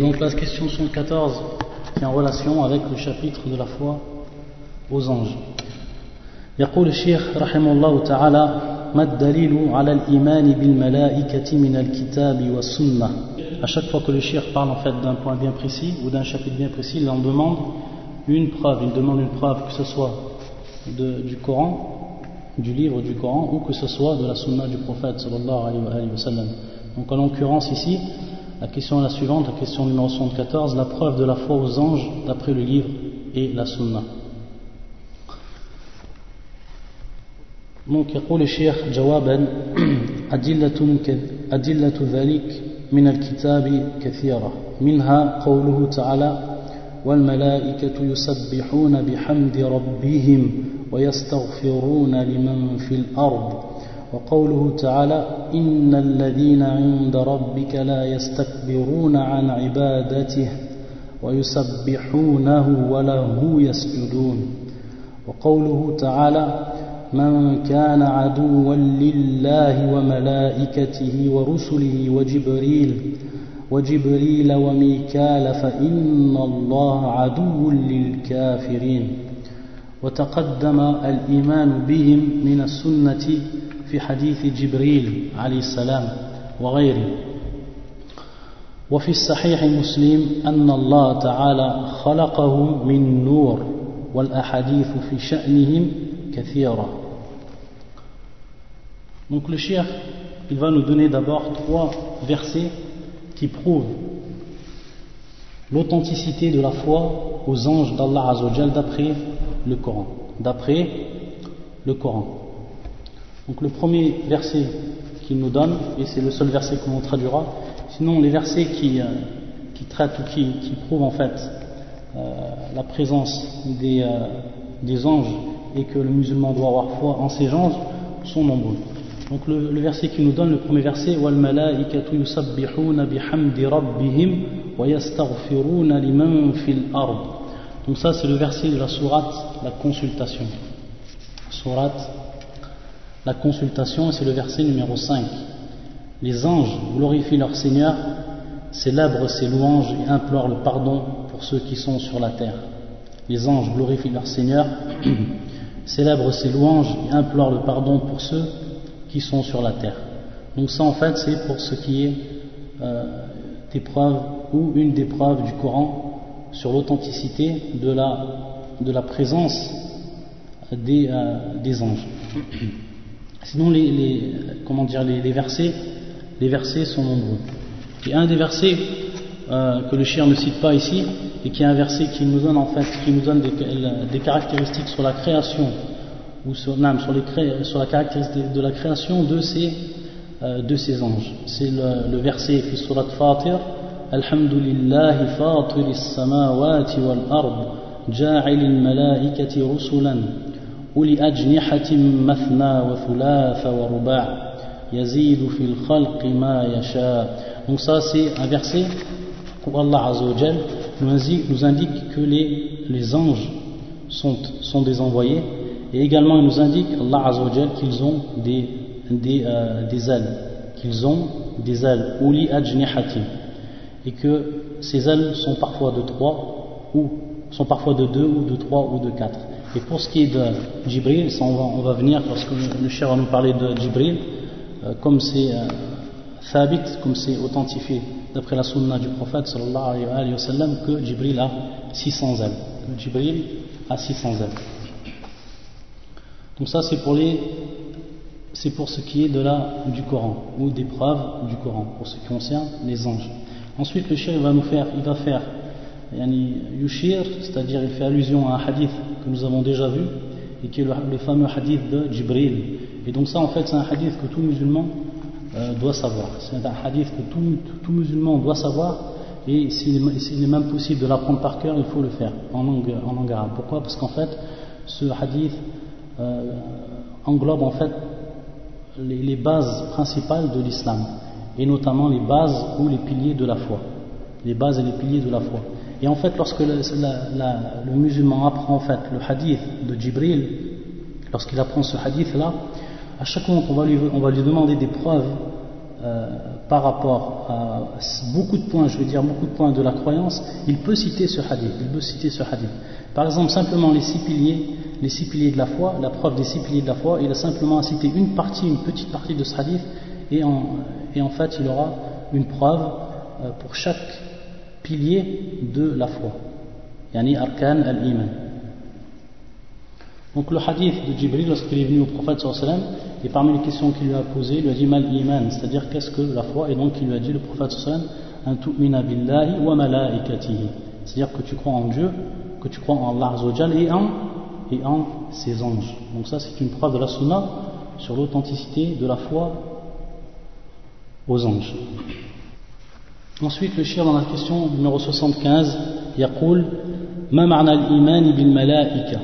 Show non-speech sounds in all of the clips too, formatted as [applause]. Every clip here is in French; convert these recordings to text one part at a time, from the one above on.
Donc la question 114 qui est en relation avec le chapitre de la foi aux anges. يقول الشيخ رحمه الله تعالى ما الدليل على الإيمان بالملائكة من الكتاب والسنة À chaque fois que le shir parle en fait d'un point bien précis ou d'un chapitre bien précis, il en demande une preuve, il demande une preuve que ce soit de, du Coran, du livre du Coran ou que ce soit de la sunna du prophète sallallahu alayhi wa sallam. Donc en l'occurrence ici, la question est la suivante, la question numéro 74, la preuve de la foi aux anges d'après le livre et la sunna. Donc يقول الشيخ جوابا أدلة, أدلة ذلك من الكتاب كثيرة منها قوله تعالى والملائكة يسبحون بحمد ربهم ويستغفرون لمن في الأرض وقوله تعالى إن الذين عند ربك لا يستكبرون عن عبادته ويسبحونه وله يسجدون. وقوله تعالى من كان عدوا لله وملائكته ورسله وجبريل وجبريل وميكال فإن الله عدو للكافرين. وتقدم الإيمان بهم من السنة في حديث جبريل عليه السلام وغيره وفي الصحيح مسلم أن الله تعالى خلقهم من نور والأحاديث في شأنهم كثيرة Donc le shir, il va nous donner d'abord trois versets qui prouvent l'authenticité de la foi aux anges d'Allah Azzawajal d'après le Coran. D'après le Coran. Donc le premier verset qu'il nous donne, et c'est le seul verset que l'on traduira, sinon les versets qui, euh, traitent ou qui, prouvent en fait euh, la présence euh, des, anges et que le musulman doit avoir foi en ces anges sont nombreux. Donc le, verset qu'il nous donne, le premier verset, Donc ça c'est le verset de la sourate, la consultation. Sourate la consultation, c'est le verset numéro 5. Les anges glorifient leur Seigneur, célèbrent ses louanges et implorent le pardon pour ceux qui sont sur la terre. Les anges glorifient leur Seigneur, célèbrent [clears throat] ses louanges et implorent le pardon pour ceux qui sont sur la terre. Donc ça en fait c'est pour ce qui est euh, des preuves ou une des preuves du Coran sur l'authenticité de la, présence des, euh, des anges. [clears throat] Sinon, les, les comment dire, les, les, versets, les versets sont nombreux. Et un des versets euh, que le chien ne cite pas ici, et qui est un verset qui nous donne en fait, qui nous donne des, des caractéristiques sur la création ou sur, non, sur, les, sur la caractéristique de la création de ces, euh, de ces anges. C'est le, le, verset fi surat Fatir. Alhamdulillahi fatir as-samawati wal ard, ja'il al-malaikati rusulan. أولي أجنحة مثنى وثلاث ورباع يزيد في الخلق ما يشاء donc ça c'est un verset où Allah Azzawajal nous indique, nous indique que les, les anges sont, sont des envoyés et également il nous indique Allah Azzawajal qu'ils ont des, des, euh, des ailes qu'ils ont des ailes Uli Ajnihatim et que ces ailes sont parfois de trois ou sont parfois de deux ou de trois ou de quatre et pour ce qui est de Jibril, ça on va, on va venir parce que le cher va nous parler de Jibril, euh, comme c'est euh, comme c'est authentifié d'après la sunna du prophète sallallahu alayhi wa sallam, que Jibril a 600 ailes. Que Jibril a 600 ailes. Donc ça c'est pour les c'est pour ce qui est de la, du Coran ou des preuves du Coran pour ce qui concerne les anges. Ensuite le cher va nous faire, il va faire yushir, c'est-à-dire il fait allusion à un hadith que nous avons déjà vu et qui est le, fameux hadith de Jibril. Et donc ça en fait c'est un hadith que tout musulman euh, doit savoir. C'est un hadith que tout, tout, musulman doit savoir et s'il est même possible de l'apprendre par cœur, il faut le faire en langue, en langue arabe. Pourquoi? Parce qu'en fait ce hadith euh, englobe en fait les, les bases principales de l'islam et notamment les bases ou les piliers de la foi. Les bases et les piliers de la foi. Et en fait, lorsque le, musulman apprend en fait le hadith de Jibril, lorsqu'il apprend ce hadith-là, à chaque moment qu'on va lui, on va lui demander des preuves euh, par rapport à beaucoup de points, je veux dire beaucoup de points de la croyance, il peut citer ce hadith. Il peut citer ce hadith. Par exemple, simplement les six piliers, les six piliers de la foi, la preuve des six piliers de la foi, il a simplement cité une partie, une petite partie de ce hadith, et en, et en fait, il aura une preuve euh, pour chaque pilier de la foi. Yani arkan al-iman. Donc le hadith de Jibril, lorsqu'il est venu au prophète et parmi les questions qu'il lui a posées, il lui a dit mal iman, c'est-à-dire qu'est-ce que la foi, et donc il lui a dit le prophète sallam, an tu'mina billahi wa malaikatihi, c'est-à-dire que tu crois en Dieu, que tu crois en Allah et en, et en ses anges. Donc ça c'est une preuve de la sunna sur l'authenticité de la foi aux anges. Ensuite le shir dans la question numéro 75, يقول ما معنى الإيمان بالملائكة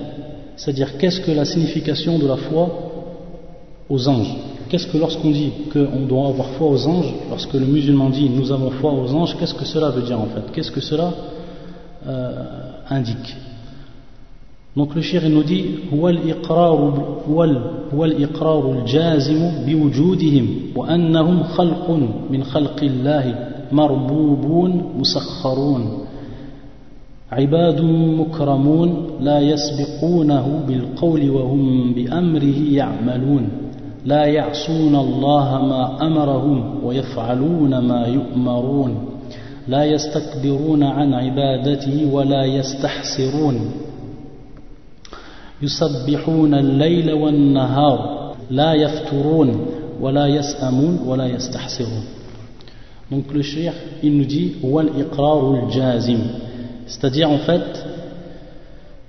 c'est-à-dire, qu'est-ce que la signification de la foi aux anges Qu'est-ce que lorsqu'on dit qu'on doit avoir foi aux anges, lorsque le musulman dit nous avons foi aux anges, qu'est-ce que cela veut dire en fait Qu'est-ce que cela euh, indique Donc le shir nous dit هو الإقرار هو الإقرار الجازم بوجودهم وأنهم خلق من خلق الله مربوبون مسخرون. عباد مكرمون لا يسبقونه بالقول وهم بأمره يعملون. لا يعصون الله ما أمرهم ويفعلون ما يؤمرون. لا يستكبرون عن عبادته ولا يستحسرون. يسبحون الليل والنهار لا يفترون ولا يسأمون ولا يستحسرون. Donc le shir, il nous dit wal iqrarul jazim. C'est-à-dire en fait,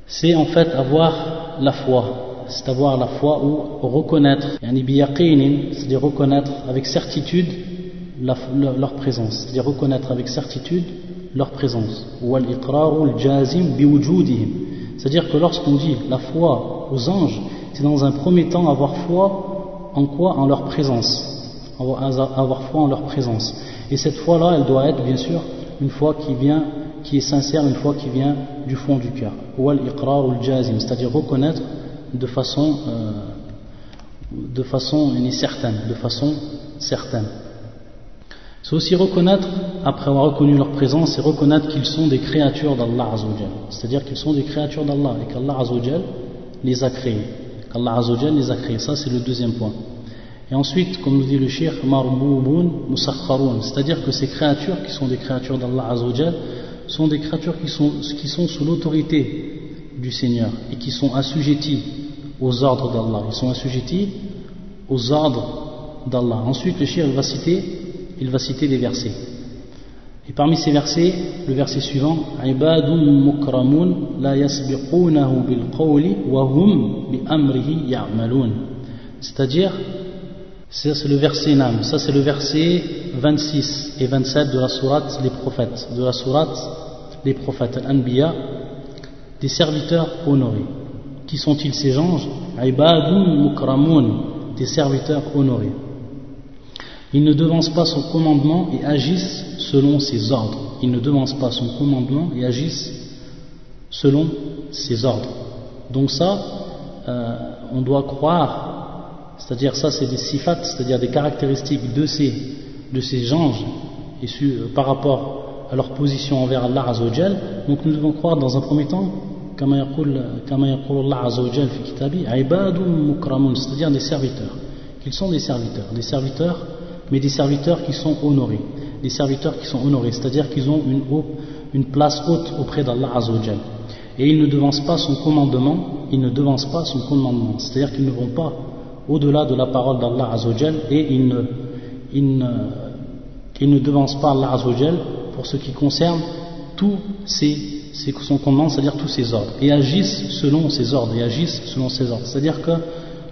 c'est en fait avoir la foi. C'est avoir la foi ou reconnaître, c'est-à-dire reconnaître avec certitude leur présence. C'est-à-dire reconnaître avec certitude leur présence. Wal iqrarul jazim biwujudihim. C'est-à-dire que lorsqu'on dit la foi aux anges, c'est dans un premier temps avoir foi en quoi? En leur présence. Avoir foi en leur présence. Et cette foi-là, elle doit être bien sûr une foi qui vient qui est sincère une fois qui vient du fond du cœur. C'est-à-dire reconnaître de façon, euh, de façon certaine, de façon certaine. C'est aussi reconnaître, après avoir reconnu leur présence, c'est reconnaître qu'ils sont des créatures d'Allah Azzawajal. C'est-à-dire qu'ils sont des créatures d'Allah et qu'Allah Azzawajal les a créés. Qu'Allah les a créés. Ça, c'est le deuxième point. Et ensuite, comme nous dit le musakharoun. C'est-à-dire que ces créatures, qui sont des créatures d'Allah Azzawajal, sont des créatures qui sont, sous l'autorité du Seigneur et qui sont assujetties aux ordres d'Allah. Ils sont assujettis aux ordres d'Allah. Ensuite, le shir va citer, il va citer des versets. Et parmi ces versets, le verset suivant, C'est-à-dire, ça c'est le verset Nam, ça c'est le verset 26 et 27 de la sourate Les prophètes, de la sourate Les prophètes, Al-Anbiya, des serviteurs honorés. Qui sont-ils ces anges Ibadun mukramun, des serviteurs honorés. Ils ne devancent pas son commandement et agissent selon ses ordres. Ils ne devancent pas son commandement et agissent selon ses ordres. Donc ça, euh, on doit croire c'est-à-dire ça c'est des sifat, c'est-à-dire des caractéristiques de ces, de ces anges et euh, par rapport à leur position envers Allah Azzawajal. Donc nous devons croire dans un premier temps, c'est-à-dire des serviteurs, qu'ils sont des serviteurs, des serviteurs, mais des serviteurs qui sont honorés, des serviteurs qui sont honorés, c'est-à-dire qu'ils ont une, une place haute auprès d'Allah Azzawajal. Et ils ne devancent pas son commandement, ils ne devancent pas son commandement, c'est-à-dire qu'ils ne vont pas au-delà de la parole d'Allah Azzawajal et il ne, il, ne, ne devance pas Allah Azzawajal pour ce qui concerne tous ses, son commandement, c'est-à-dire tous ses ordres, et agissent selon ses ordres, et agissent selon ses ordres. C'est-à-dire que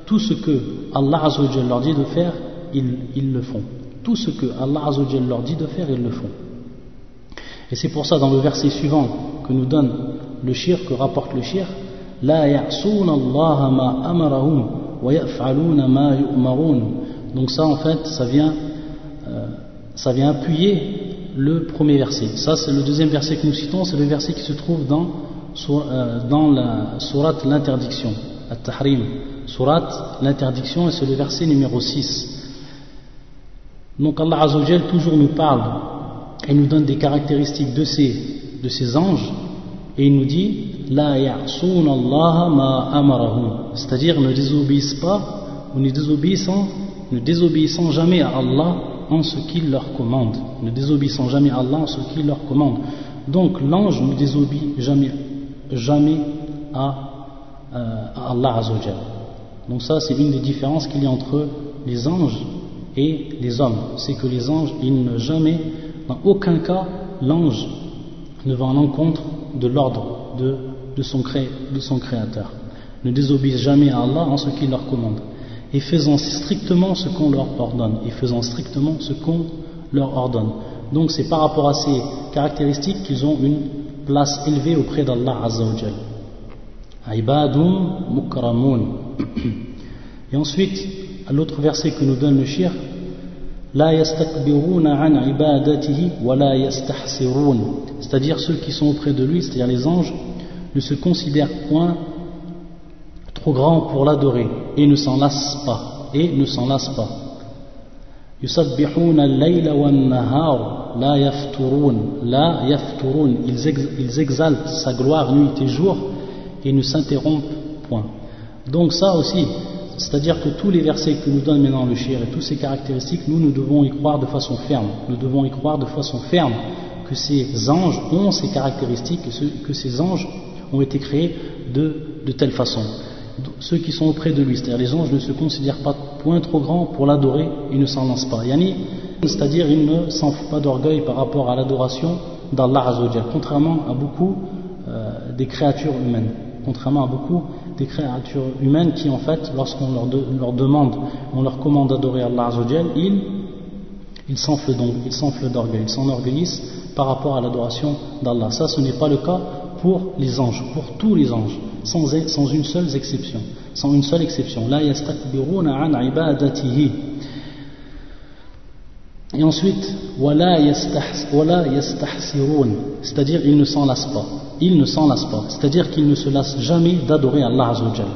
tout ce que Allah Azzawajal leur dit de faire, ils, ils le font. Tout ce que Allah Azzawajal leur dit de faire, ils le font. Et c'est pour ça, dans le verset suivant que nous donne le shir, que rapporte le shir, La ya'soun Allah ma donc ça en fait, ça vient, euh, ça vient appuyer le premier verset. Ça c'est le deuxième verset que nous citons, c'est le verset qui se trouve dans, euh, dans la sourate l'interdiction, at-tahrim, sourate l'interdiction et c'est le verset numéro 6. Donc Allah Azzawajal toujours nous parle et nous donne des caractéristiques de ces, de ces anges et il nous dit La Allah c'est-à-dire ne désobéissent pas ou ne désobéissant, ne jamais à Allah en ce qu'il leur commande. Ne désobéissant jamais à Allah en ce qu'il leur commande. Donc l'ange ne désobéit jamais, jamais à, euh, à Allah Azzawajal. Donc ça c'est une des différences qu'il y a entre les anges et les hommes. C'est que les anges ils ne jamais dans aucun cas, l'ange ne va en encontre de l'ordre de, de, son de son Créateur. Ne désobéissent jamais à Allah en ce qu'il leur commande. Et faisant strictement ce qu'on leur ordonne. Et faisant strictement ce qu'on leur ordonne. Donc c'est par rapport à ces caractéristiques qu'ils ont une place élevée auprès d'Allah Azzawajal. Ibadun mukramun. Et ensuite, l'autre verset que nous donne le shir, c'est-à-dire ceux qui sont auprès de lui, c'est-à-dire les anges, ne se considèrent point trop grands pour l'adorer et ne s'en lassent pas et ne s'en lassent pas. Ils exaltent sa gloire nuit et jour et ne s'interrompent point. Donc ça aussi, c'est-à-dire que tous les versets que nous donne maintenant le shir et toutes ces caractéristiques, nous, nous devons y croire de façon ferme. Nous devons y croire de façon ferme que ces anges ont ces caractéristiques que ces anges ont été créés de, telle façon. Ceux qui sont auprès de lui, c'est-à-dire les anges ne se considèrent pas point trop grands pour l'adorer, ils ne s'en lancent pas. Yani, c'est-à-dire ils ne s'enfouent pas d'orgueil par rapport à l'adoration d'Allah Azzawajal, contrairement à beaucoup euh, des créatures humaines. Contrairement à beaucoup des créatures humaines qui, en fait, lorsqu'on leur, demande, on leur commande d'adorer Allah Azzawajal, ils, ils s'enflent donc, ils s'enflent d'orgueil, ils s'enorgueillissent par rapport à l'adoration d'Allah. Ça, ce n'est pas le cas pour les anges, pour tous les anges, sans, une seule exception. Sans une seule exception. La. Et ensuite, c'est-à-dire ils ne s'en lassent pas. Ils ne s'en lassent pas. C'est-à-dire qu'ils ne se lassent jamais d'adorer Allah Azzawajal.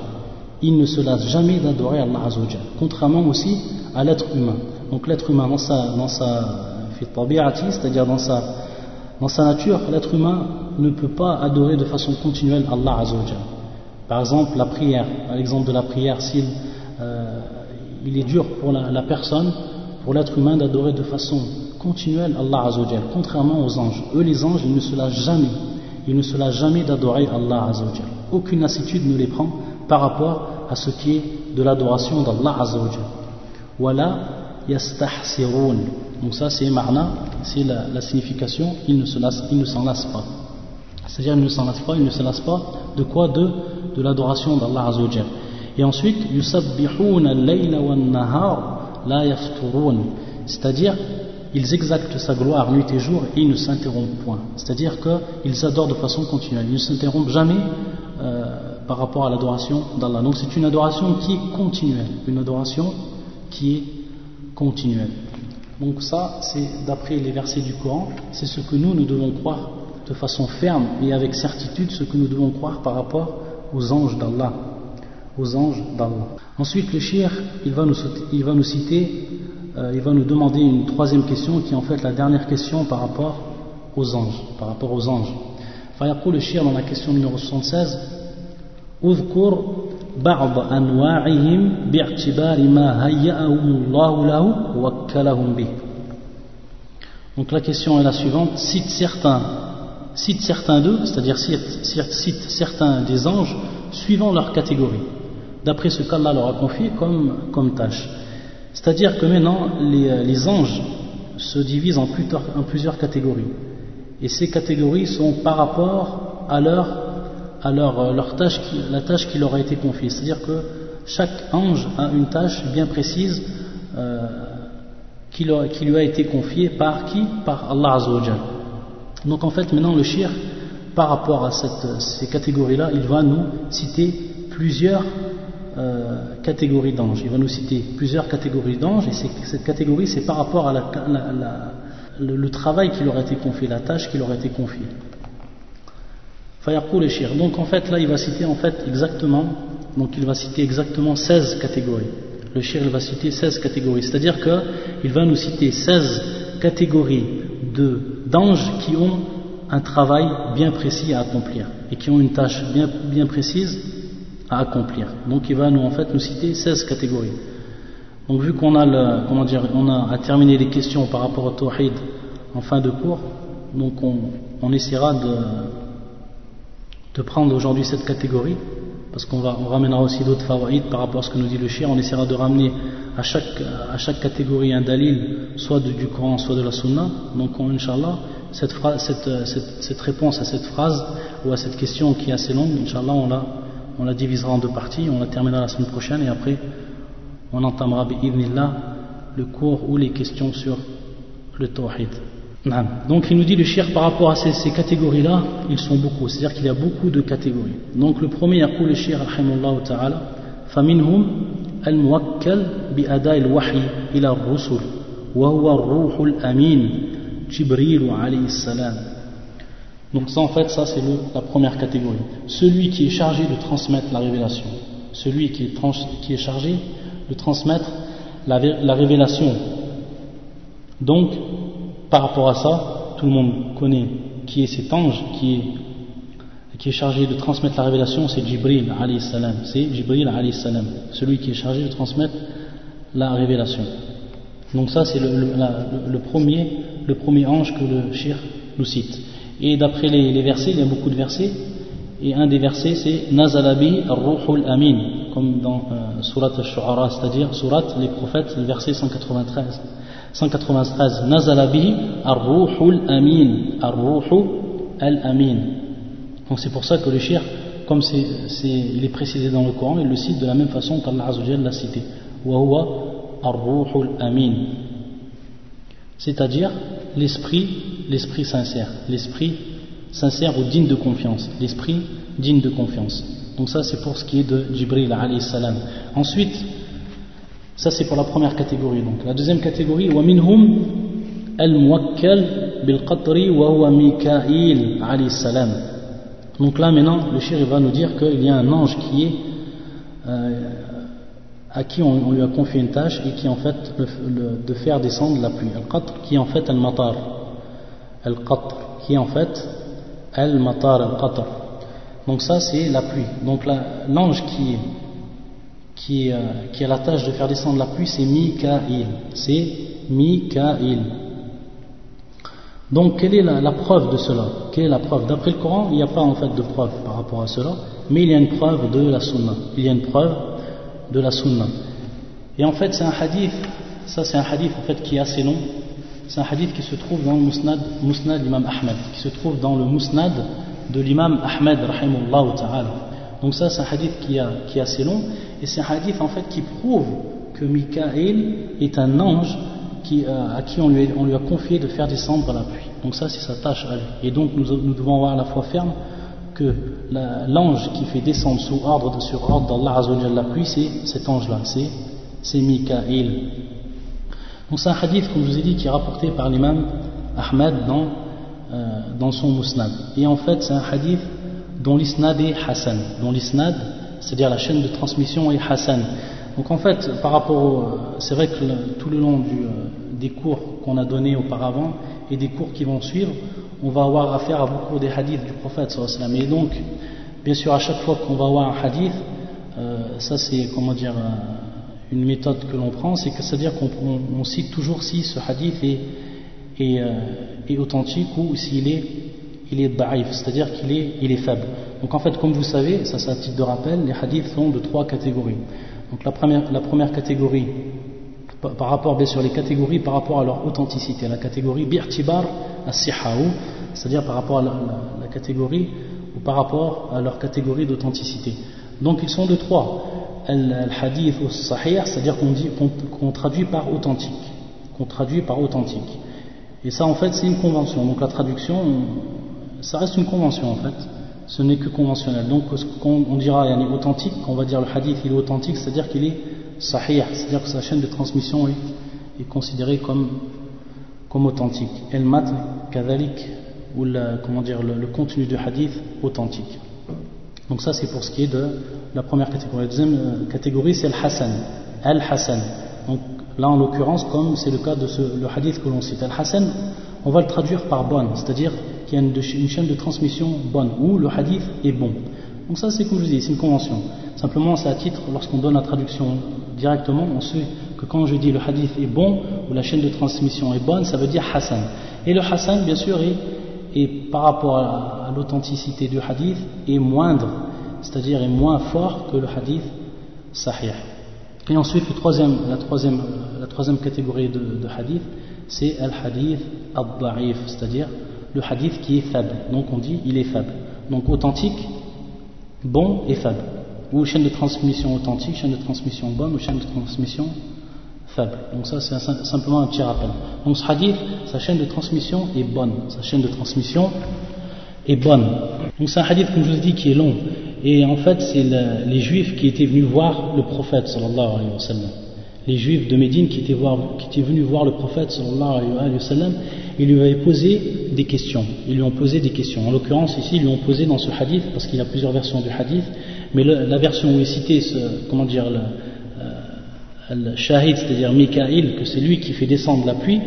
Ils ne se lassent jamais d'adorer Allah Azzawajal. Contrairement aussi à l'être humain. Donc l'être humain dans sa, dans sa c'est-à-dire dans sa, dans sa nature, l'être humain ne peut pas adorer de façon continuelle Allah Azzawajal. Par exemple, la prière. L'exemple de la prière, s'il euh, il est dur pour la, personne pour l'être humain d'adorer de façon continuelle Allah Azzawajal, contrairement aux anges. Eux, les anges, ils ne se lâchent jamais. Ils ne se lâchent jamais d'adorer Allah Azzawajal. Aucune lassitude ne les prend par rapport à ce qui est de l'adoration d'Allah Azzawajal. Wala yastahsirun. Donc ça, c'est marna, c'est la, signification, ils ne s'en lassent pas. C'est-à-dire, ils ne s'en lassent pas, ils ne se lassent pas de quoi De, de l'adoration d'Allah Azzawajal. Et ensuite, yusabbihuna al-layla wan-nahar la c'est-à-dire ils exaltent sa gloire nuit et jour et ils ne s'interrompent point. C'est-à-dire qu'ils adorent de façon continuelle. Ils ne s'interrompent jamais euh, par rapport à l'adoration d'Allah. Donc c'est une adoration qui est continuelle. Une adoration qui est continuelle. Donc ça, c'est d'après les versets du Coran, c'est ce que nous, nous devons croire de façon ferme et avec certitude, ce que nous devons croire par rapport aux anges d'Allah aux anges d'Allah. Ensuite, le shir, il va nous, il va nous citer, euh, il va nous demander une troisième question qui est en fait la dernière question par rapport aux anges. Par rapport aux anges. فيقول le shir dans la question numéro 76 اذكر بعض أنواعهم باعتبار ما هيأهم الله له وكلهم به Donc la question est la suivante cite certains, cite certains d'eux, c'est-à-dire cite, cite certains des anges suivant leur catégorie d'après ce qu'Allah leur a confié comme, comme tâche. C'est-à-dire que maintenant, les, euh, anges se divisent en plusieurs, catégories. Et ces catégories sont par rapport à leur, euh, tâche, la tâche qui leur a été confiée. C'est-à-dire que chaque ange a une tâche bien précise euh, qui, lui a été confiée par qui? Par Allah Azzawajal. Donc en fait, maintenant, le shir, par rapport à ces catégories-là, il va nous citer plusieurs euh, catégories d'anges. Il va nous citer plusieurs catégories d'anges, et cette catégorie, c'est par rapport à le, travail qui leur a été confié, la tâche qui leur a été confiée. Donc en fait, là, il va citer en fait exactement, donc il va citer exactement 16 catégories. Le shir va citer 16 catégories. C'est-à-dire qu'il va nous citer 16 catégories d'anges qui ont un travail bien précis à accomplir et qui ont une tâche bien, bien précise à accomplir. Donc il va nous en fait nous citer 16 catégories. Donc vu qu'on a le, comment dire, on a à les questions par rapport au tawhid en fin de cours, donc on, on essaiera de, prendre aujourd'hui cette catégorie parce qu'on on ramènera aussi d'autres favorites par rapport à ce que nous dit le chien, on essaiera de ramener à chaque, à chaque catégorie un dalil, soit du Coran, soit de la Sunna. Donc, Inch'Allah, cette, cette, cette, cette, réponse à cette phrase ou à cette question qui est assez longue, Inch'Allah, on la, on la divisera en deux parties, on la terminera la semaine prochaine et après, on entamera, le cours ou les questions sur le Tawhid. Donc il nous dit le shirk par rapport à ces, catégories-là, ils sont beaucoup, c'est-à-dire qu'il y a beaucoup de catégories. Donc le premier, يقول الشيخ رحمه الله تعالى فمنهم الموكل بأداء الوحي إلى الرسل وهو الروح الأمين جبريل عليه السلام donc ça en fait, ça c'est la première catégorie. Celui qui est chargé de transmettre la révélation, celui qui est, chargé de transmettre la, la révélation. Donc par rapport à ça, tout le monde connaît qui est cet ange qui est, qui est chargé de transmettre la révélation, c'est Jibril alayhi salam. C'est Jibril alayhi salam, celui qui est chargé de transmettre la révélation. Donc ça c'est le, premier, le premier ange que le shir nous cite. Et d'après les, versets, il y a beaucoup de versets, et un des versets c'est Nazalabi ar-Ruhul Amin, comme dans euh, Surat al-Shu'ara, c'est-à-dire Surat les prophètes, le verset 193. 193 Nazalabi ar-ruhul amin ar-ruhu al-amin. Donc c'est pour ça que le shir comme il est précisé dans le Coran il le cite de la même façon qu'Allah Azzawajal l'a cité wa ar-ruhul amin c'est-à-dire l'esprit l'esprit sincère, l'esprit sincère ou digne de confiance, l'esprit digne de confiance. Donc ça c'est pour ce qui est de Jibril alayhi salam. Ensuite, ça c'est pour la première catégorie. Donc la deuxième catégorie, wa minhum al-muwakkal bil qatri wa huwa Mikail alayhi salam. Donc là maintenant, le shir va nous dire qu'il y a un ange qui est euh, à qui on, lui a confié une tâche et qui est en fait de faire descendre la pluie. Al-qatr qui est en fait al-matar. Al-Qatr, qui est en fait Al-Matar, Al-Qatr. Donc ça, c'est la pluie. Donc l'ange qui qui, euh, qui a la tâche de faire descendre la pluie, c'est Mikaïl. C'est Mikaïl. Donc, quelle est la, preuve de cela? Quelle est la preuve? D'après le Coran, il n'y a pas en fait de preuve par rapport à cela, mais il y a une preuve de la Sunna. Il y a une preuve de la Sunna. Et en fait, c'est un hadith, ça c'est un hadith en fait qui est assez long. C'est un hadith qui se trouve dans le Musnad, Musnad l'imam Ahmed, qui se trouve dans le Musnad de l'imam Ahmed, rahimullah ta'ala. Donc ça, c'est un hadith qui, a, est assez long, et c'est un hadith en fait qui prouve que Mikaël est un ange euh, à qui on lui, a confié de faire descendre la pluie. Donc ça, c'est sa tâche à lui. Et donc nous, devons avoir la foi ferme que l'ange qui fait descendre sous ordre, sur ordre d'Allah la pluie, c'est cet ange-là, c'est Mikaël. Donc c'est un hadith, comme je vous ai dit, qui est rapporté par l'imam Ahmed dans, euh, dans son musnad. Et en fait, c'est un hadith dont l'isnad est Hassan, dont l'isnad, c'est-à-dire la chaîne de transmission est Hassan. Donc en fait, par rapport, c'est vrai que tout le long euh, des cours qu'on a donnés auparavant et des cours qui vont suivre, on va avoir affaire à beaucoup des hadiths du prophète sallallahu Et donc, bien sûr, à chaque fois qu'on va avoir un hadith, euh, ça c'est comment dire euh, une méthode que l'on prend, c'est-à-dire qu'on cite toujours si ce hadith est, est, authentique ou s'il est il est c'est-à-dire qu'il est, faible. Donc en fait, comme vous savez, ça c'est un titre de rappel, les hadiths sont de trois catégories. Donc la première, la première catégorie, par, rapport bien sûr les catégories par rapport à leur authenticité, la catégorie bi'tibar as-sihaou, c'est-à-dire par rapport à la, catégorie ou par rapport à leur catégorie d'authenticité. Donc ils sont de trois. Al-hadith sahih, c'est-à-dire qu'on traduit par authentique, qu'on traduit par authentique. Et ça en fait c'est une convention. Donc la traduction, ça reste une convention en fait, ce n'est que conventionnel. Donc quand on dira est authentique, quand on va dire le hadith il est authentique, c'est-à-dire qu'il est sahih, c'est-à-dire que sa chaîne de transmission est, considérée comme, comme authentique. El mat kadalik, ou comment dire, le, contenu du hadith authentique. Donc ça c'est pour ce qui est de la première catégorie. La deuxième euh, catégorie c'est le hassan. Al-Hassan. Donc là en l'occurrence, comme c'est le cas de ce, le hadith que l'on cite, Al-Hassan, on va le traduire par bonne, c'est-à-dire qu'il y a une, chaîne de transmission bonne, où le hadith est bon. Donc ça c'est comme je dis, c'est une convention. Simplement c'est à titre, lorsqu'on donne la traduction directement, on sait que quand je dis le hadith est bon, ou la chaîne de transmission est bonne, ça veut dire Hassan. Et le Hassan, bien sûr, est, est par rapport à, l'authenticité du hadith, est moindre, c'est-à-dire est moins fort que le hadith sahih. Et ensuite, le troisième, la, troisième, la troisième catégorie de, hadith, c'est al-hadith al-da'if, c'est-à-dire le hadith qui est faible. Donc on dit il est faible. Donc authentique, bon et faible. Ou chaîne de transmission authentique, chaîne de transmission bonne ou chaîne de transmission faible. Donc ça c'est simplement un petit rappel. Donc ce hadith, sa chaîne de transmission est bonne. Sa chaîne de transmission est bonne. Donc c'est un hadith, comme je vous ai dit, qui est long. Et en fait, c'est les juifs qui étaient venus voir le prophète sallallahu alayhi wa les juifs de Médine qui étaient, venus voir le prophète sallallahu alayhi wa ils lui avaient posé des questions. Ils lui ont posé des questions. En l'occurrence, ici, ils lui ont posé dans ce hadith, parce qu'il y a plusieurs versions du hadith, mais la version où est cité, ce, comment dire, le, euh, shahid, c'est-à-dire Mikaïl, que c'est lui qui fait descendre la pluie,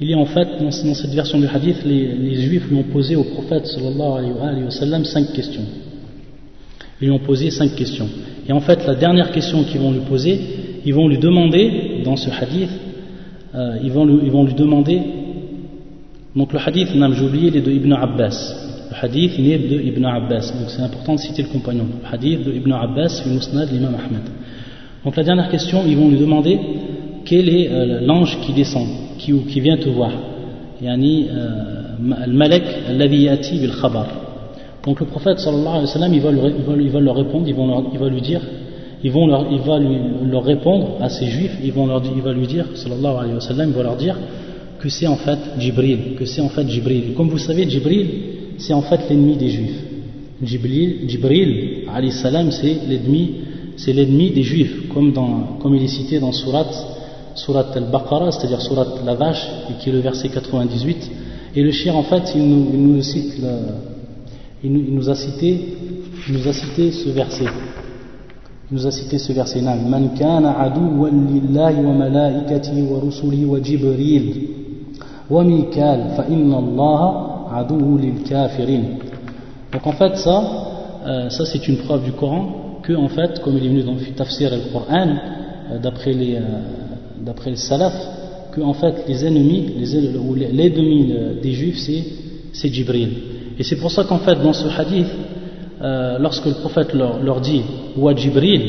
il y a en fait, dans, cette version du hadith, les, juifs lui ont posé au prophète sallallahu alayhi wa sallam cinq questions. Ils lui ont posé cinq questions. Et en fait, la dernière question qu'ils vont lui poser, ils vont lui demander, dans ce hadith, euh, ils, vont lui, ils, vont lui, demander, donc le hadith, j'ai oublié, il est de Ibn Abbas. Le hadith, il est de Ibn Abbas, donc c'est important de citer le compagnon. Le hadith de Ibn Abbas, le musnad l'imam Ahmed. Donc la dernière question, ils vont lui demander quel est euh, l'ange qui descend, qui, qui vient te voir. Yani, euh, al-malek alladhi yati bil khabar. Donc le prophète sallallahu alayhi wa sallam, il va, lui, il va, il va leur répondre, il va, leur, il va lui dire ils vont leur, il va lui, leur répondre à ces juifs, ils vont leur, il va lui dire, sallallahu alayhi wa sallam, il va leur dire que c'est en fait Jibril, que c'est en fait Jibril. Comme vous savez, Jibril, c'est en fait l'ennemi des juifs. Jibril, Jibril alayhi salam, c'est l'ennemi, c'est l'ennemi des juifs, comme, dans, comme il est cité dans Surat, Surat al-Baqarah, c'est-à-dire Surat la vache, qui est le verset 98. Et le shir, en fait, il nous, il nous cite, il, nous, il nous a cité, nous a cité ce verset. Il nous a cité ce verset Man kana wa wa wa wa lil. Donc en fait ça, euh, ça c'est une preuve du Coran que en fait, comme il est venu dans le tafsir al-Qur'an, euh, d'après les, euh, d'après les salaf, que en fait les ennemis, les, les ennemis des juifs c'est, c'est Jibril. Et c'est pour ça qu'en fait dans ce hadith, euh, lorsque le prophète leur, leur dit Wa Jibril,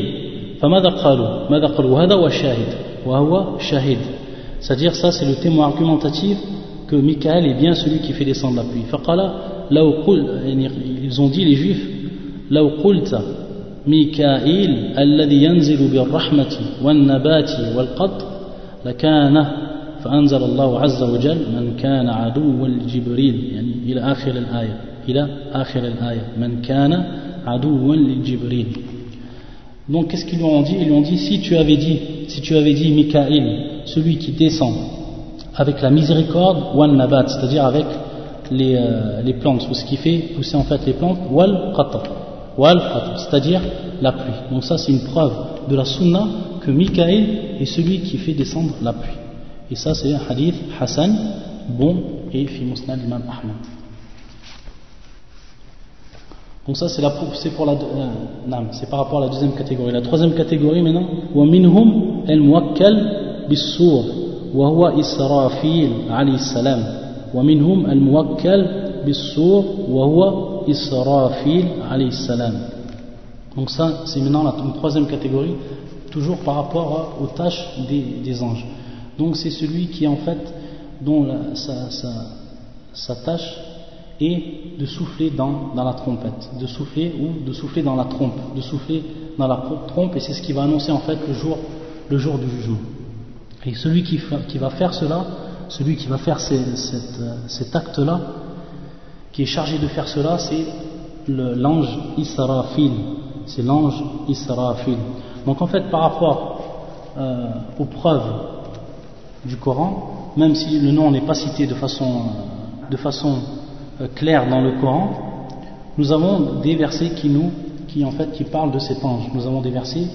c'est-à-dire ça c'est le témoin argumentatif que Michael est bien celui qui fait descendre la pluie ils ont dit les juifs لو قلت ميكائيل الذي ينزل بالرحمة والنبات والقط لكان فأنزل الله عز وجل من كان عدوا لجبريل يعني إلى آخر الآية إلى آخر الآية من كان عدوا لجبريل Donc qu'est-ce qu'ils lui ont dit Ils lui ont dit si tu avais dit, si tu avais dit Mikaïl, celui qui descend avec la miséricorde, wan nabat, c'est-à-dire avec les, euh, les plantes, ou ce qui fait pousser en fait les plantes, wal qatar, wal c'est-à-dire la pluie. Donc ça c'est une preuve de la sunna que Mikaïl est celui qui fait descendre la pluie. Et ça c'est un hadith Hassan, bon et fi musnad imam Ahmad. Donc ça c'est pour la euh, par rapport à la deuxième catégorie. La troisième catégorie maintenant, wa al muwakkal bis-sur wa huwa Israfil alayhi salam. Wa al muwakkal Israfil alayhi salam. Donc ça c'est maintenant la troisième catégorie, toujours par rapport aux tâches des, des anges. Donc c'est celui qui en fait dont sa, sa, sa tâche et de souffler dans, dans, la trompette, de souffler ou de souffler dans la trompe, de souffler dans la trompe, et c'est ce qui va annoncer en fait le jour, le jour du jugement. Et celui qui, qui va faire cela, celui qui va faire cet acte-là, qui est chargé de faire cela, c'est l'ange Israfil. C'est l'ange Israfil. Donc en fait, par rapport euh, aux preuves du Coran, même si le nom n'est pas cité de façon, façon euh, clair dans le Coran, nous avons des versets qui nous, qui en fait, qui parlent de cet ange. Nous avons des versets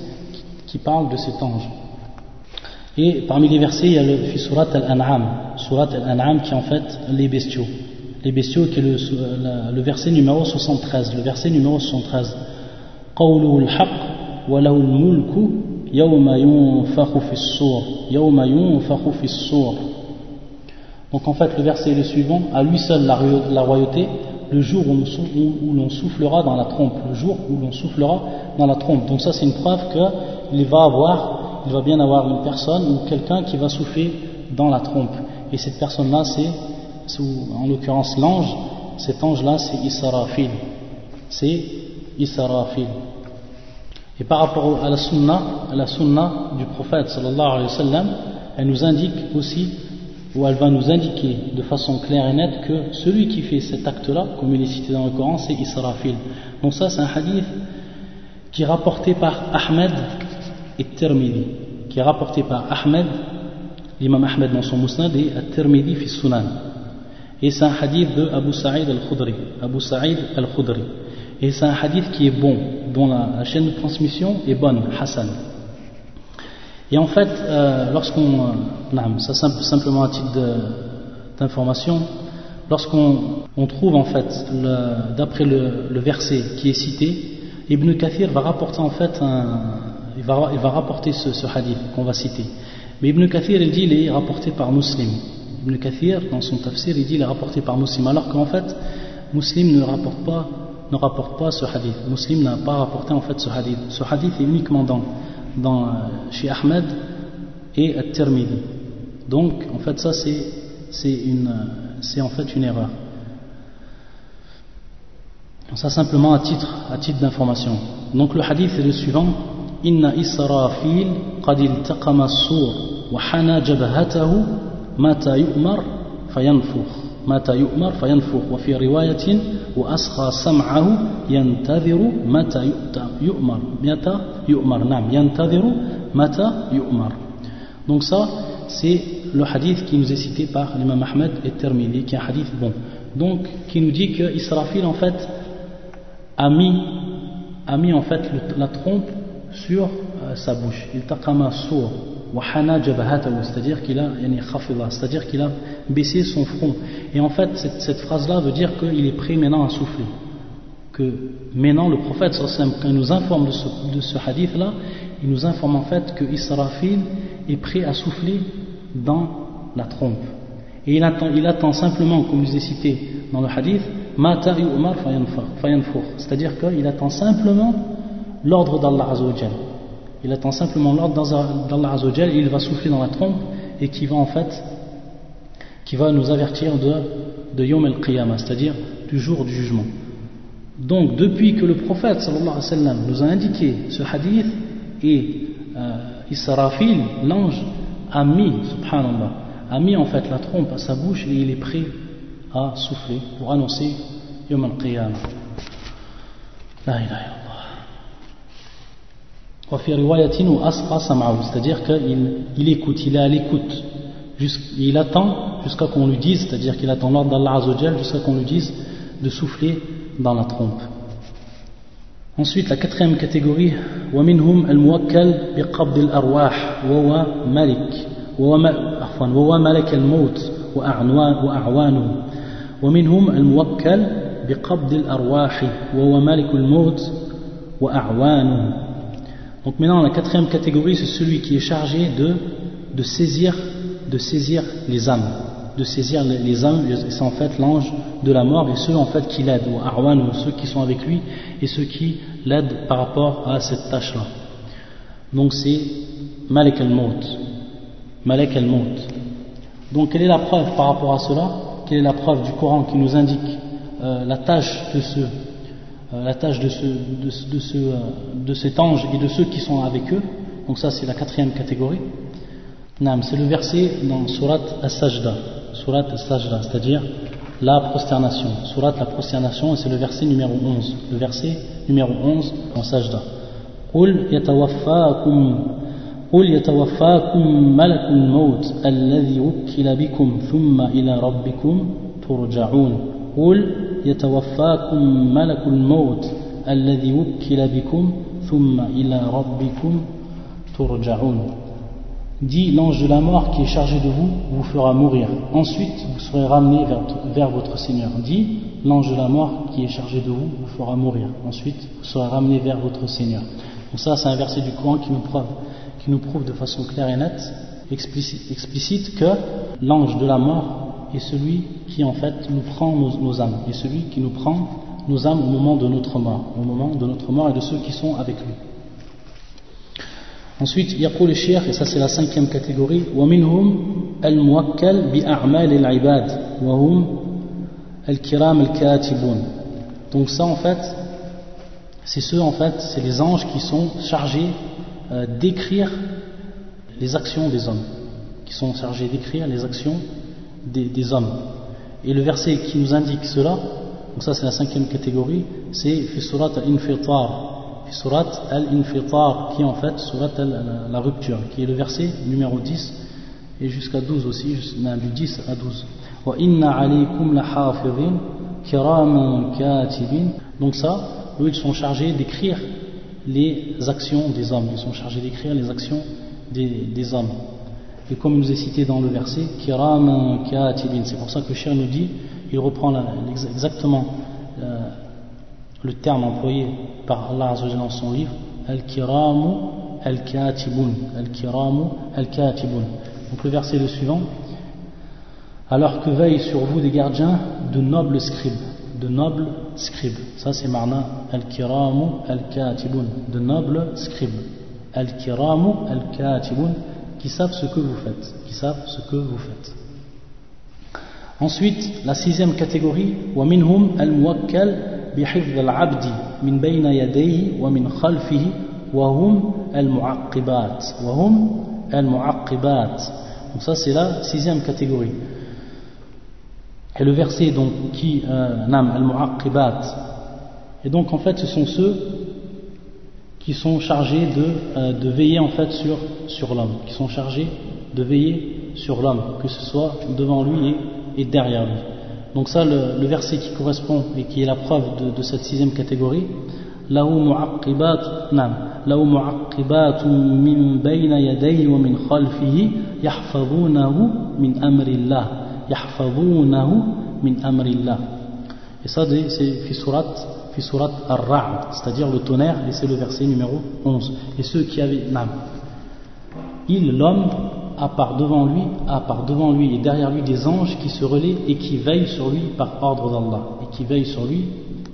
qui parle de cet ange. Et parmi les versets, il y a le Surat al-An'am, Surat al-An'am qui est en fait les bestiaux. Les bestiaux qui est le, verset numéro 73. Le verset numéro 73. Donc en fait, le verset est le suivant à lui seul la, royauté, le jour où, où l'on soufflera dans la trompe, le jour où l'on soufflera dans la trompe. Donc ça, c'est une preuve qu'il va avoir il va bien avoir une personne ou quelqu'un qui va souffler dans la trompe. Et cette personne-là, c'est, en l'occurrence l'ange, cet ange-là, c'est Israfil. C'est Israfil. Et par rapport à la sunna, la sunna du prophète sallallahu alayhi wa sallam, elle nous indique aussi, ou elle va nous indiquer de façon claire et nette que celui qui fait cet acte-là, comme il est cité dans le Coran, c'est Israfil. Donc ça, c'est un hadith qui est rapporté par Ahmed et Tirmidhi, qui est rapporté par Ahmed, l'imam Ahmed dans son Musnad, et Tirmidhi fi Sunan. Et c'est un hadith de Abu Sa'id al-Khudri. Abu Sa'id al-Khudri. Et c'est un hadith qui est bon, dont la, chaîne de transmission est bonne, Hassan. Et en fait, euh, lorsqu'on. Euh, ça simplement un titre d'information. Lorsqu'on trouve en fait, d'après le, verset qui est cité, Ibn Kathir va rapporter en fait il va, il va rapporter ce, ce hadith qu'on va citer. Mais Ibn Kathir, il dit, il est rapporté par Muslim. Ibn Kathir, dans son tafsir, il dit il est rapporté par Muslim, alors qu'en fait, Muslim ne rapporte pas, ne rapporte pas ce hadith. Muslim n'a pas rapporté en fait ce hadith. Ce hadith est uniquement dans, dans euh, chez Ahmed et At-Tirmidhi. Donc, en fait, ça c'est c'est une euh, c'est en fait une erreur. Ça simplement à titre à titre d'information. Donc le hadith est le suivant. Inna Israfil qad iltaqama sur wa hana jabhatahu متى يؤمر فينفخ متى يؤمر فينفخ وفي رواية وأسخى سمعه ينتظر متى يؤمر متى يؤمر نعم ينتظر متى يؤمر donc ça c'est le hadith qui nous est cité par l'imam Ahmed et Termini qui est un hadith bon donc qui nous dit que Israfil en fait a mis a mis en fait la trompe sur euh, sa bouche. Il taqama sour c'est-à-dire qu'il a c'est-à-dire qu'il a baissé son front. Et en fait, cette, phrase-là veut dire qu'il est prêt maintenant à souffler. Que maintenant, le prophète, quand il nous informe de ce, hadith-là, il nous informe en fait que Israfil est prêt à souffler dans la trompe. Et il attend, il attend simplement, comme vous ai cité dans le hadith, c'est-à-dire qu'il attend simplement l'ordre d'Allah Azzawajal. Il attend simplement l'ordre d'Allah Azzawajal il va souffler dans la trompe et qui va en fait qui va nous avertir de, Yom el-Qiyamah, c'est-à-dire du jour du jugement. Donc, depuis que le prophète nous a indiqué ce hadith, et euh, Israfil, l'ange, a mis, subhanallah, a mis en fait la trompe à sa bouche et il est prêt à souffler pour annoncer Yom al-Qiyamah. C'est-à-dire qu'il il écoute, il est à l'écoute, il attend jusqu'à qu'on lui dise, c'est-à-dire qu'il attend l'ordre d'Allah Azzawajal jusqu'à qu'on lui dise de souffler dans la trompe. Ensuite, la quatrième catégorie, ومنهم الموكل بقبض الأرواح وهو ملك عفوا وهو ملك الموت وأعوانه ومنهم الموكل بقبض الأرواح وهو ملك الموت وأعوانه donc maintenant, la quatrième catégorie, c'est celui qui est chargé de, de, saisir, de saisir les âmes. De saisir les, âmes, c'est en fait l'ange de la mort et ceux en fait qui l'aident, ou Arwan, ou ceux qui sont avec lui et ceux qui l'aident par rapport à cette tâche-là. Donc c'est Malek al-Maut. Malek al-Maut. Donc quelle est la preuve par rapport à cela? Quelle est la preuve du Coran qui nous indique euh, la tâche de ce euh, la tâche de, ce, de, ce, euh, de, cet ange et de ceux qui sont avec eux. Donc ça c'est la quatrième catégorie. C'est le verset dans Surat As-Sajda, Surat As-Sajda, c'est-à-dire la prosternation. Surat la prosternation, et c'est le verset numéro 11. Le verset numéro 11 dans Sajda. قل يتوفاكم قل يتوفاكم ملك الموت الذي وكل بكم ثم إلى ربكم ترجعون قل يتوفاكم ملك الموت الذي وكل بكم ثم إلى ربكم dit l'ange de la mort qui est chargé de vous vous fera mourir ensuite vous serez ramené vers, votre Seigneur dit l'ange de la mort qui est chargé de vous vous fera mourir ensuite vous serez ramené vers votre Seigneur donc ça c'est un verset du Coran qui nous prouve, qui nous prouve de façon claire et nette explicite, explicite que l'ange de la mort est celui qui en fait nous prend nos, nos âmes et celui qui nous prend nos âmes au moment de notre mort au moment de notre mort et de ceux qui sont avec lui Ensuite, يقول الشيخ, et ça c'est la cinquième catégorie, ومنهم الموكل بأعمال العباد وهم الكرام الكاتبون. Donc ça en fait, c'est ceux en fait, c'est les anges qui sont chargés euh, d'écrire les actions des hommes, qui sont chargés d'écrire les actions des, hommes. Et le verset qui nous indique cela, donc ça c'est la cinquième catégorie, c'est Fisurat al-Infitar. Fisurat al-Infitar, qui en fait Surat la, la rupture, qui est le verset numéro 10 et jusqu'à 12 aussi, du 10 à 12. Donc ça, eux ils sont chargés d'écrire les actions des hommes, ils sont chargés d'écrire les actions des hommes. Et comme il nous est cité dans le verset, c'est pour ça que Cher nous dit, il reprend exactement euh, le terme employé par Allah dans son livre Al-Kiramu Al-Katibun. Al-Kiramu Al-Katibun. Donc le verset le suivant Alors que veillent sur vous des gardiens de nobles scribes. De nobles scribes. Ça c'est marna Al-Kiramu Al-Katibun. De nobles scribes. Al-Kiramu Al-Katibun Qui savent ce que vous faites. Qui savent ce que vous faites. Ensuite, la sixième catégorie, وَمِنْهُمْ الْمُوَكَّلِ بحفظ العبد من بين يديه ومن خلفه وهم المعقبات وهم المعقبات donc ça c'est la sixième catégorie et le verset donc qui euh, nam al-mu'aqqibat et donc en fait ce sont ceux qui sont chargés de, euh, de veiller en fait sur, sur l'homme qui sont chargés de veiller sur l'homme que ce soit devant lui et, et derrière lui donc ça, le, le, verset qui correspond et qui est la preuve de, de cette sixième catégorie, له معقبات نعم له معقبات من بين يديه ومن خلفه يحفظونه من أمر الله يحفظونه من أمر الله et ça c'est fi surat surat c'est-à-dire le tonnerre et c'est le verset numéro 11 et ceux qui avaient nam il l'homme à part devant lui, à part devant lui et derrière lui des anges qui se relaient et qui veillent sur lui par ordre d'Allah. Et qui veillent sur lui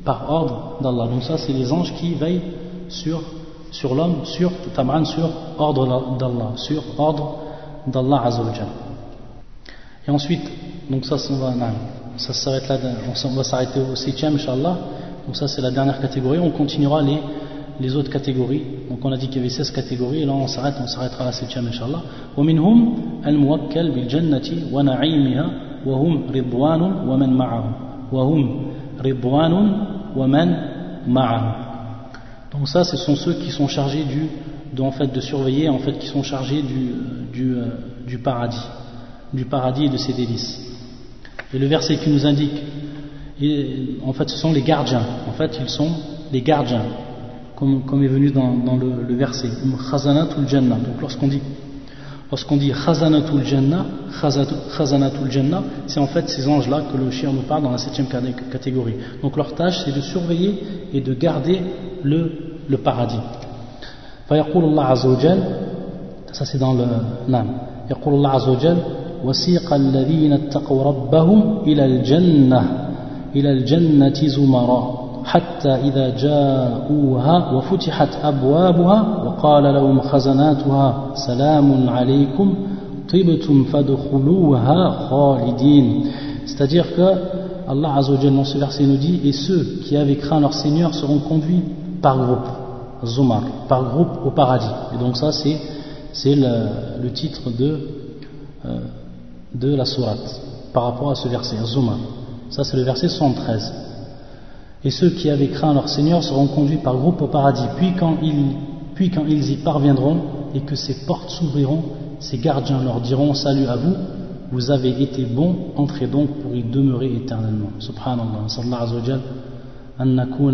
par ordre d'Allah. Donc ça, c'est les anges qui veillent sur, sur l'homme, sur Tamran, sur ordre d'Allah, sur ordre d'Allah Azzawajal. Et ensuite, donc ça, ça va, ça s'arrête là, on va s'arrêter au septième, Inch'Allah. Donc ça, c'est la dernière catégorie. On continuera les les autres catégories. Donc on a dit qu'il y avait 16 catégories, et là on s'arrête, on s'arrêtera à la 7 Inch'Allah. ومنهم الموكل بالجنة ونعيمها وهم رضوان ومن معه وهم رضوان ومن معه Donc ça, ce sont ceux qui sont chargés du, de, en fait, de surveiller, en fait, qui sont chargés du, du, euh, du paradis, du paradis et de ses délices. Et le verset qui nous indique, et, en fait, ce sont les gardiens. En fait, ils sont les gardiens comme, comme est venu dans, dans le, le, verset Khazanatul Jannah. Donc lorsqu'on dit lorsqu'on dit Khazanatul Jannah, Khazanatul Jannah, c'est en fait ces anges-là que le chien nous parle dans la septième catégorie. Donc leur tâche c'est de surveiller et de garder le, le paradis. فيقول الله عز وجل ça c'est dans le nam يقول الله عز وجل وسيق الذين اتقوا ربهم إلى الجنة إلى الجنة زمرًا حتى إذا جاءوها وفتحت أبوابها وقال لهم خزناتها سلام عليكم طبتم فادخلوها خالدين c'est-à-dire que Allah Azzawajal dans ce verset nous dit et ceux qui avaient craint leur Seigneur seront conduits par groupe Zumar, par groupe au paradis et donc ça c'est c'est le, le titre de euh, de la sourate par rapport à ce verset Zumar ça c'est le verset 113 Et ceux qui avaient craint leur Seigneur seront conduits par groupe au paradis. Puis quand ils, puis quand ils y parviendront et que ces portes s'ouvriront, ces gardiens leur diront Salut à vous, vous avez été bons, entrez donc pour y demeurer éternellement. Subhanallah,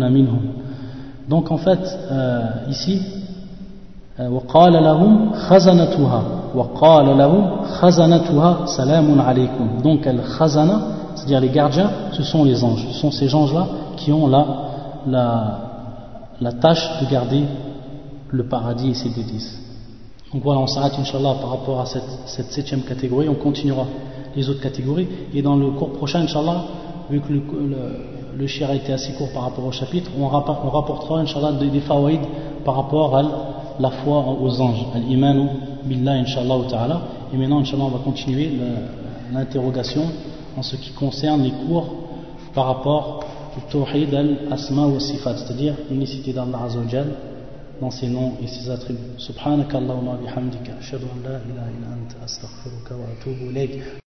minhum. Donc en fait, euh, ici, وقال لهم خزنتها وقال لهم خزنتها سلام عليكم donc el khazana c'est-à-dire les gardiens ce sont les anges ce sont ces anges là qui ont la, la, la tâche de garder le paradis et ses délices donc voilà on s'arrête inshallah par rapport à cette, cette septième catégorie on continuera les autres catégories et dans le cours prochain inshallah vu que le, le, le shir a été assez court par rapport au chapitre on, rapportera inshallah des, des fawaïd par rapport à la foi aux anges, al-imanu billah, inshallah ta'ala. Et maintenant, inshallah, on va continuer l'interrogation en ce qui concerne les cours par rapport au tawhid al-asma wa sifat, c'est-à-dire l'unicité d'Allah Azzawajal dans ses noms et ses attributs. Subhanaka Allahumma bihamdika, ashhadu an la ilaha illa anta astaghfiruka wa atubu ilayk.